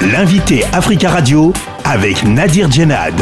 L'invité Africa Radio avec Nadir Djenad.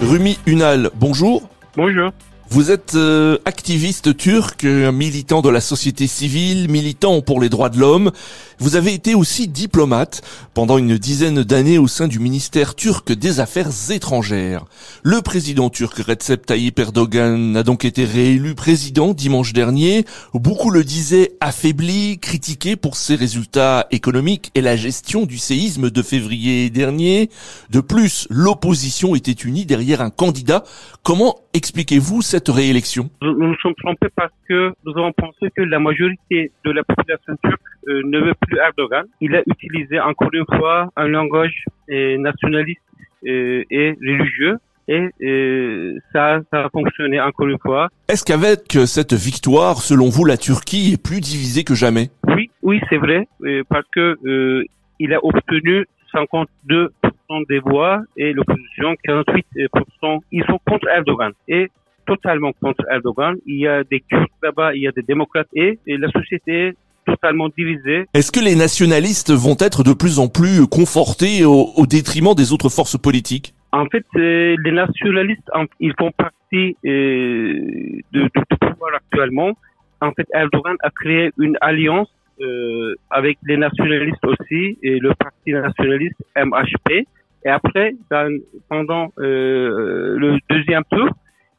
Rumi Unal, bonjour. Bonjour. Vous êtes euh, activiste turc, militant de la société civile, militant pour les droits de l'homme. Vous avez été aussi diplomate pendant une dizaine d'années au sein du ministère turc des Affaires étrangères. Le président turc Recep Tayyip Erdogan a donc été réélu président dimanche dernier. Beaucoup le disaient affaibli, critiqué pour ses résultats économiques et la gestion du séisme de février dernier. De plus, l'opposition était unie derrière un candidat. Comment expliquez-vous cette réélection nous, nous sommes trompés parce que nous avons pensé que la majorité de la population turque euh, ne veut plus Erdogan. Il a utilisé encore une fois un langage euh, nationaliste euh, et religieux et ça, ça a fonctionné encore une fois. Est-ce qu'avec cette victoire, selon vous, la Turquie est plus divisée que jamais? Oui, oui, c'est vrai, parce que il a obtenu 52% des voix et l'opposition 48%. Ils sont contre Erdogan. Et totalement contre Erdogan. Il y a des Kurdes là-bas, il y a des démocrates et, la société est totalement divisée. Est-ce que les nationalistes vont être de plus en plus confortés au, détriment des autres forces politiques? En fait, euh, les nationalistes, ils font partie euh, du pouvoir actuellement. En fait, Erdogan a créé une alliance euh, avec les nationalistes aussi et le parti nationaliste MHP. Et après, pendant le deuxième tour,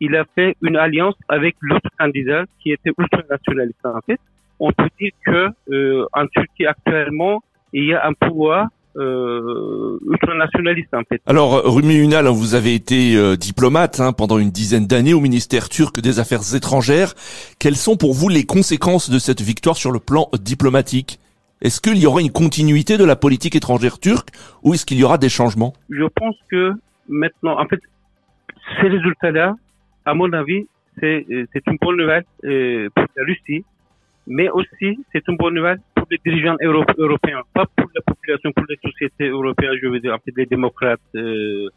il a fait une alliance avec l'autre candidat qui était ultranationaliste en fait. On peut dire que euh, en Turquie actuellement, il y a un pouvoir euh, ultranationaliste en fait. Alors Rumi Unal, vous avez été euh, diplomate hein, pendant une dizaine d'années au ministère turc des Affaires étrangères. Quelles sont pour vous les conséquences de cette victoire sur le plan diplomatique? Est-ce qu'il y aura une continuité de la politique étrangère turque ou est-ce qu'il y aura des changements? Je pense que maintenant, en fait, ces résultats-là, à mon avis, c'est euh, une bonne nouvelle euh, pour la Russie, mais aussi c'est une bonne nouvelle pour les dirigeants européens, pas pour la population, pour les sociétés européennes, je veux dire, en fait, les démocrates, euh,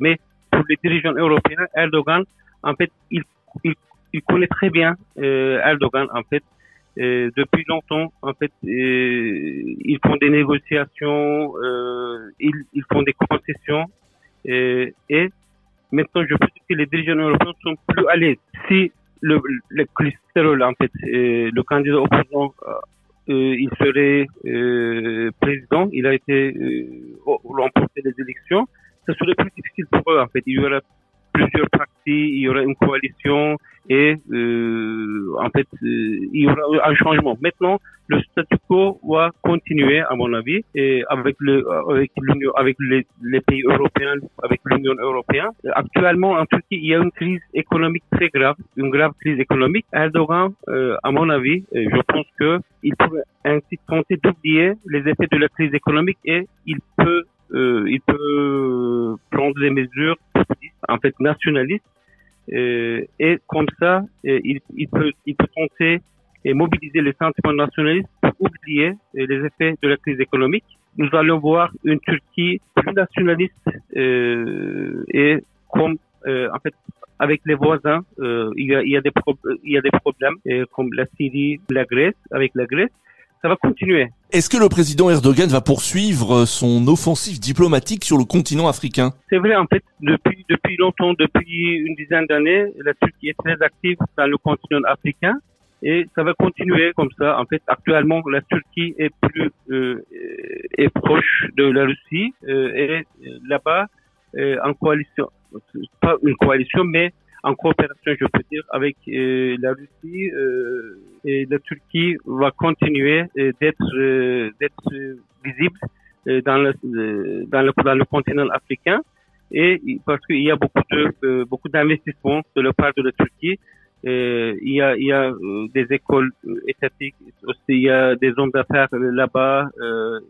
mais pour les dirigeants européens, Erdogan, en fait, il connaît très bien Erdogan, en fait, depuis longtemps, en fait, ils font des négociations, ils, ils font des concessions, et Maintenant, je pense que les dirigeants européens sont plus à l'aise. Si le, le cholestérol, en fait, euh, le candidat opposant, euh, euh, il serait président, il a été remporté les élections, ce serait plus difficile pour eux, en fait. Il y aura plusieurs partis, il y aura une coalition et euh, en fait euh, il y aura un changement. Maintenant, le statu quo va continuer à mon avis et avec le avec l'union avec les, pays européens, avec l'Union européenne. Actuellement en Turquie, il y a une crise économique très grave, une grave crise économique. Erdogan, euh, à mon avis, euh, je pense que il pourrait ainsi tenter d'oublier les effets de la crise économique et il peut euh, il peut prendre des mesures en fait nationalistes et comme ça euh, il, peut il peut tenter et mobiliser les sentiments nationalistes pour oublier euh, les effets de la crise économique. Nous allons voir une Turquie plus nationaliste euh, et comme en fait avec les voisins, il, y a, il, y a des il y a des problèmes comme la Syrie, la Grèce, avec la Grèce ça va continuer. Est-ce que le président Erdogan va poursuivre son offensive diplomatique sur le continent africain? C'est vrai, en fait, depuis, depuis longtemps, depuis une dizaine d'années, la Turquie est très active dans le continent africain et ça va continuer comme ça. En fait, actuellement, la Turquie est plus euh, est proche de la Russie euh, et là-bas euh, en coalition, pas une coalition, mais en coopération, je peux dire, avec euh, la Russie euh, et la Turquie va continuer euh, d'être d'être visible dans le, dans le dans le continent africain. Et parce qu'il y a beaucoup de beaucoup d'investissements de la part de la Turquie. Il y a il y a des écoles étatiques aussi il y a des zones d'affaires là-bas.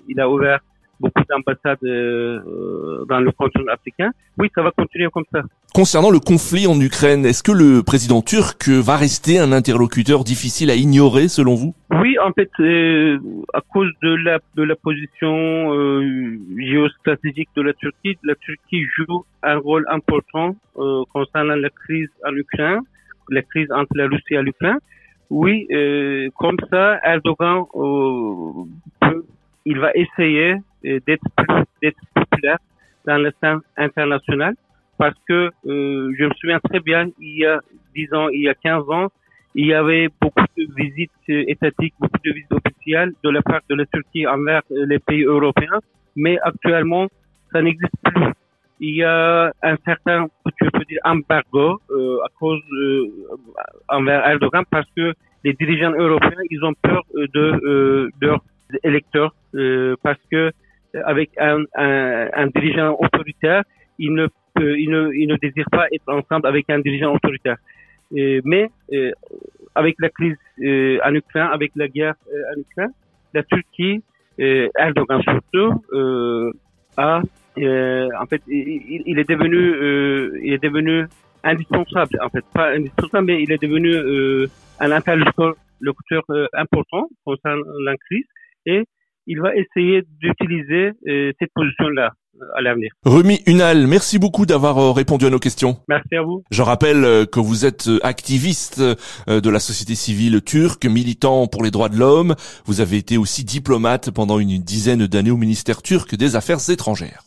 Il a ouvert beaucoup d'ambassades euh, dans le continent africain. Oui, ça va continuer comme ça. Concernant le conflit en Ukraine, est-ce que le président turc va rester un interlocuteur difficile à ignorer selon vous? Oui, en fait, euh, à cause de la de la position euh, géostratégique de la Turquie, la Turquie joue un rôle important euh, concernant la crise en Ukraine, la crise entre la Russie et l'Ukraine. Oui, euh, comme ça, Erdogan peut il va essayer d'être d'être populaire dans le sein international parce que je me souviens très bien, il y a 10 ans, il y a 15 ans, il y avait beaucoup de visites étatiques, beaucoup de visites officielles de la part de la Turquie envers les pays européens, mais actuellement, ça n'existe plus. Il y a un certain, tu peux dire, embargo euh, à cause euh, envers Erdogan parce que les dirigeants européens, ils ont peur de, euh, de électeurs euh, parce que avec un, dirigeant autoritaire, ils ne, ils ne, ils ne désirent pas être ensemble avec un dirigeant autoritaire. Euh, mais euh, avec la crise euh, en Ukraine, avec la guerre en Ukraine, la Turquie, Erdogan surtout, a en fait, il, il, est devenu, il est devenu indispensable, en fait, pas indispensable, mais il est devenu un interlocuteur important concernant la crise et il va essayer d'utiliser cette position-là à l'avenir. Rumi Unal, merci beaucoup d'avoir euh, répondu à nos questions. Merci à vous. Je rappelle euh, que vous êtes euh, activiste de la société civile turque, militant pour les droits de l'homme. Vous avez été aussi diplomate pendant une dizaine d'années au ministère turc des Affaires étrangères.